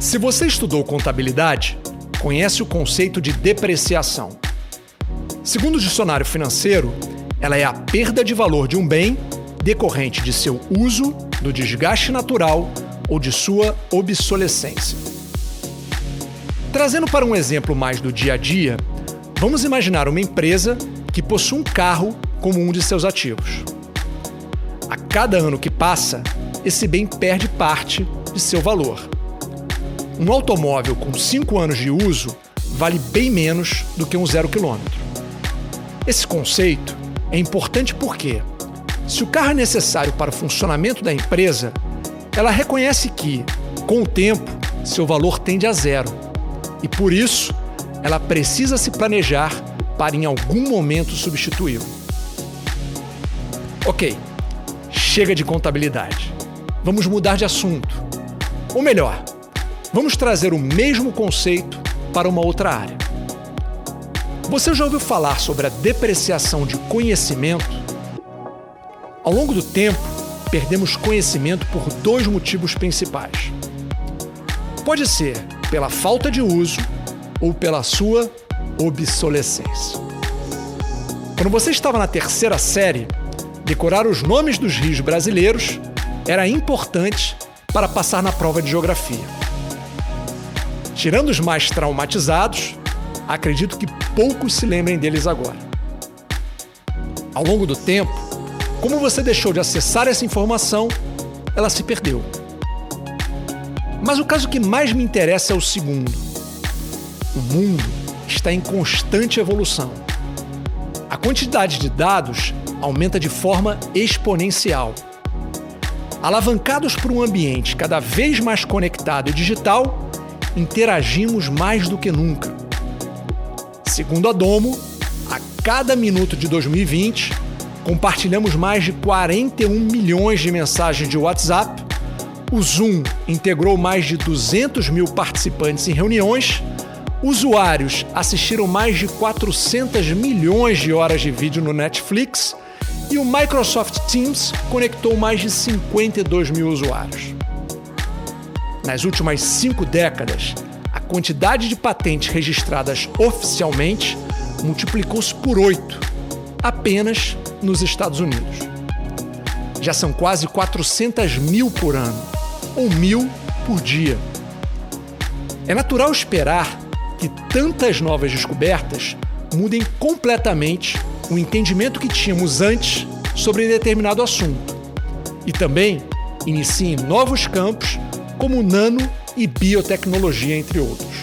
Se você estudou contabilidade, conhece o conceito de depreciação. Segundo o dicionário financeiro, ela é a perda de valor de um bem decorrente de seu uso, do desgaste natural ou de sua obsolescência. Trazendo para um exemplo mais do dia a dia, vamos imaginar uma empresa que possui um carro como um de seus ativos. A cada ano que passa, esse bem perde parte de seu valor. Um automóvel com 5 anos de uso vale bem menos do que um zero quilômetro. Esse conceito é importante porque, se o carro é necessário para o funcionamento da empresa, ela reconhece que, com o tempo, seu valor tende a zero. E por isso, ela precisa se planejar para em algum momento substituí-lo. Ok, chega de contabilidade. Vamos mudar de assunto. Ou melhor, vamos trazer o mesmo conceito para uma outra área. Você já ouviu falar sobre a depreciação de conhecimento? Ao longo do tempo, perdemos conhecimento por dois motivos principais. Pode ser pela falta de uso ou pela sua obsolescência. Quando você estava na terceira série, decorar os nomes dos rios brasileiros era importante para passar na prova de geografia. Tirando os mais traumatizados, acredito que poucos se lembrem deles agora. Ao longo do tempo, como você deixou de acessar essa informação, ela se perdeu. Mas o caso que mais me interessa é o segundo. O mundo está em constante evolução. A quantidade de dados aumenta de forma exponencial. Alavancados por um ambiente cada vez mais conectado e digital, interagimos mais do que nunca. Segundo a Domo, a cada minuto de 2020, compartilhamos mais de 41 milhões de mensagens de WhatsApp. O Zoom integrou mais de 200 mil participantes em reuniões. Usuários assistiram mais de 400 milhões de horas de vídeo no Netflix e o Microsoft Teams conectou mais de 52 mil usuários. Nas últimas cinco décadas, a quantidade de patentes registradas oficialmente multiplicou-se por oito, apenas nos Estados Unidos. Já são quase 400 mil por ano, ou mil por dia. É natural esperar que tantas novas descobertas mudem completamente o entendimento que tínhamos antes sobre determinado assunto e também iniciem novos campos como nano e biotecnologia, entre outros.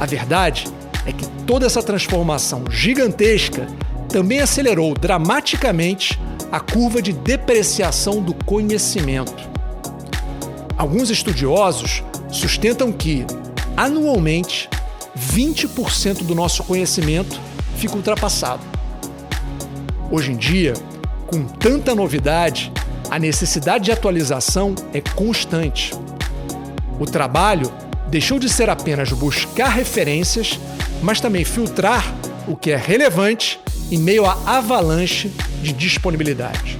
A verdade é que toda essa transformação gigantesca também acelerou dramaticamente a curva de depreciação do conhecimento. Alguns estudiosos sustentam que, anualmente, 20% do nosso conhecimento fica ultrapassado. Hoje em dia, com tanta novidade, a necessidade de atualização é constante. O trabalho deixou de ser apenas buscar referências, mas também filtrar o que é relevante em meio à avalanche de disponibilidade.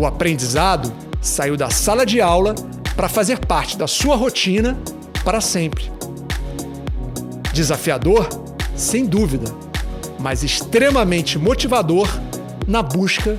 O aprendizado saiu da sala de aula para fazer parte da sua rotina para sempre. Desafiador sem dúvida, mas extremamente motivador na busca